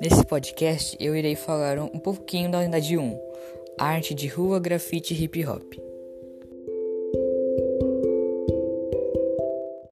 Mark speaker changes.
Speaker 1: Nesse podcast eu irei falar um pouquinho da unidade 1, arte de rua, grafite e hip hop.